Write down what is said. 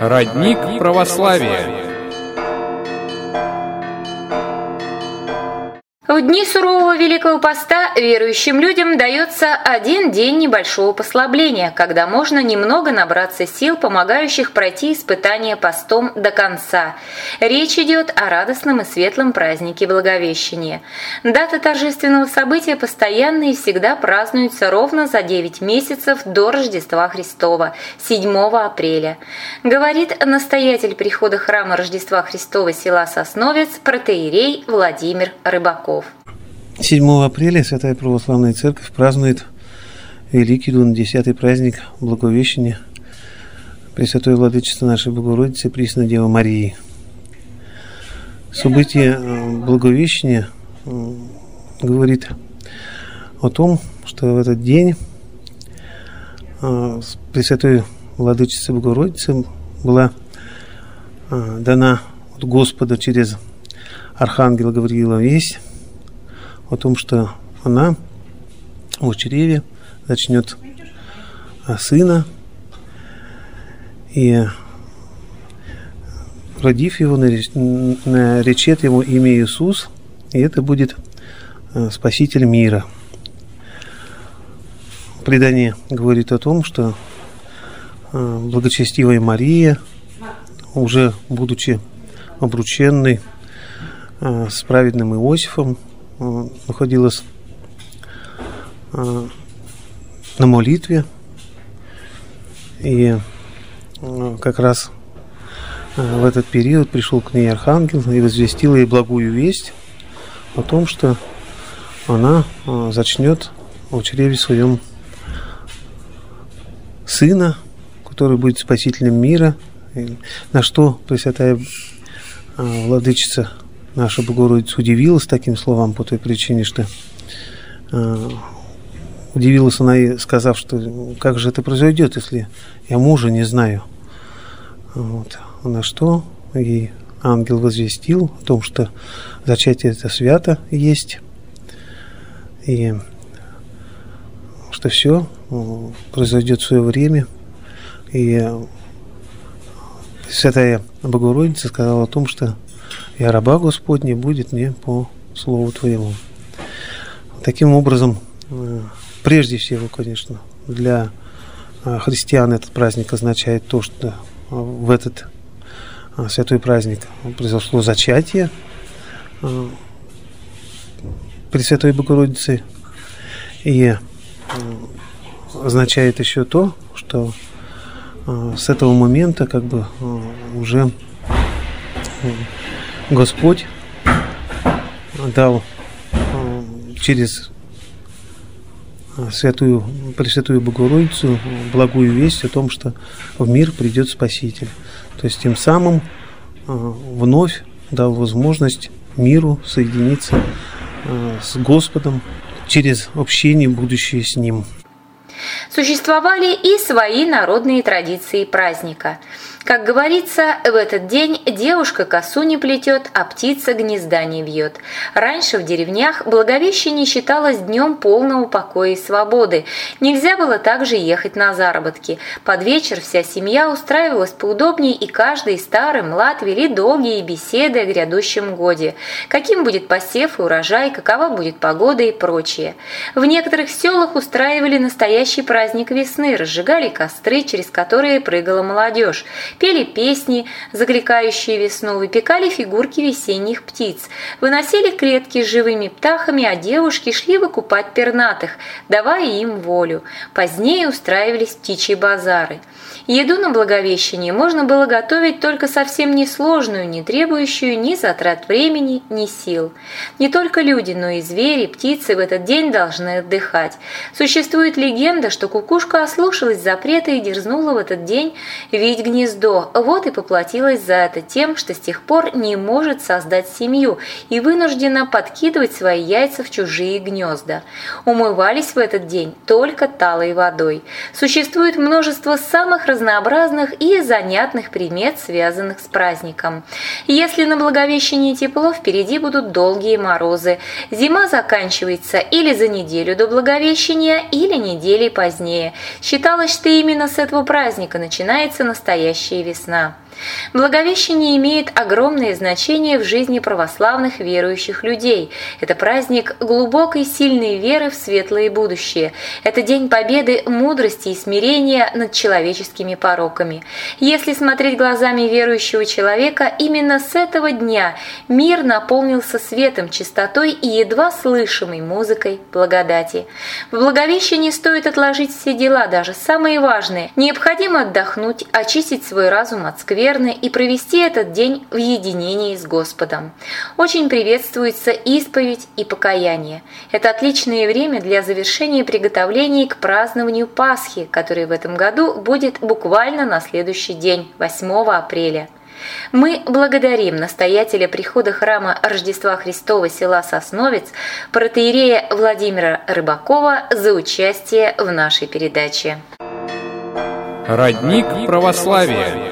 Родник православия. В дни сурового Великого Поста верующим людям дается один день небольшого послабления, когда можно немного набраться сил, помогающих пройти испытание постом до конца. Речь идет о радостном и светлом празднике Благовещения. Дата торжественного события постоянно и всегда празднуется ровно за 9 месяцев до Рождества Христова, 7 апреля. Говорит настоятель прихода храма Рождества Христова села Сосновец, протеерей Владимир Рыбаков. 7 апреля Святая Православная Церковь празднует Великий Дун, десятый праздник Благовещения Пресвятой Владычества нашей Богородицы Пресной Девы Марии. Событие э, Благовещения э, говорит о том, что в этот день э, Пресвятой Владычице Богородицы была дана от Господа через Архангела Гавриила весть о том, что она в чреве начнет а, сына, и родив его, наречет ему имя Иисус, и это будет а, Спаситель мира. Предание говорит о том, что а, благочестивая Мария, уже будучи обрученной с праведным Иосифом, находилась на молитве. И как раз в этот период пришел к ней архангел и возвестил ей благую весть о том, что она зачнет в чреве своем сына, который будет спасителем мира, на что Пресвятая Владычица наша Богородица удивилась таким словам по той причине, что э, удивилась она и сказав, что как же это произойдет, если я мужа не знаю. Вот. На что ей ангел возвестил о том, что зачатие это свято есть, и что все произойдет в свое время. И Святая Богородица сказала о том, что и раба Господня будет мне по слову Твоему. Таким образом, э, прежде всего, конечно, для э, христиан этот праздник означает то, что э, в этот святой праздник произошло зачатие Пресвятой Богородицы. И означает еще то, что с этого момента как бы уже Господь дал э, через э, святую, Пресвятую Богородицу благую весть о том, что в мир придет Спаситель. То есть тем самым э, вновь дал возможность миру соединиться с Господом через общение будущее с Ним. Существовали и свои народные традиции праздника – как говорится, в этот день девушка косу не плетет, а птица гнезда не вьет. Раньше в деревнях Благовещение считалось днем полного покоя и свободы. Нельзя было также ехать на заработки. Под вечер вся семья устраивалась поудобнее, и каждый старый млад вели долгие беседы о грядущем годе. Каким будет посев и урожай, какова будет погода и прочее. В некоторых селах устраивали настоящий праздник весны, разжигали костры, через которые прыгала молодежь пели песни, закликающие весну, выпекали фигурки весенних птиц, выносили клетки с живыми птахами, а девушки шли выкупать пернатых, давая им волю. Позднее устраивались птичьи базары. Еду на Благовещение можно было готовить только совсем несложную, не требующую ни затрат времени, ни сил. Не только люди, но и звери, птицы в этот день должны отдыхать. Существует легенда, что кукушка ослушалась запрета и дерзнула в этот день видеть гнездо, вот и поплатилась за это тем, что с тех пор не может создать семью и вынуждена подкидывать свои яйца в чужие гнезда. Умывались в этот день только талой водой. Существует множество самых разнообразных и занятных примет, связанных с праздником. Если на Благовещение тепло, впереди будут долгие морозы. Зима заканчивается или за неделю до Благовещения, или недели позднее. Считалось, что именно с этого праздника начинается настоящая весна. Благовещение имеет огромное значение в жизни православных верующих людей. Это праздник глубокой сильной веры в светлое будущее. Это день победы мудрости и смирения над человеческими пороками. Если смотреть глазами верующего человека, именно с этого дня мир наполнился светом, чистотой и едва слышимой музыкой благодати. В Благовещении стоит отложить все дела, даже самые важные. Необходимо отдохнуть, очистить свой разум от скверны, верно и провести этот день в единении с Господом. Очень приветствуется исповедь и покаяние. Это отличное время для завершения приготовлений к празднованию Пасхи, который в этом году будет буквально на следующий день, 8 апреля. Мы благодарим настоятеля прихода храма Рождества Христова села Сосновец, протеерея Владимира Рыбакова за участие в нашей передаче. Родник православия.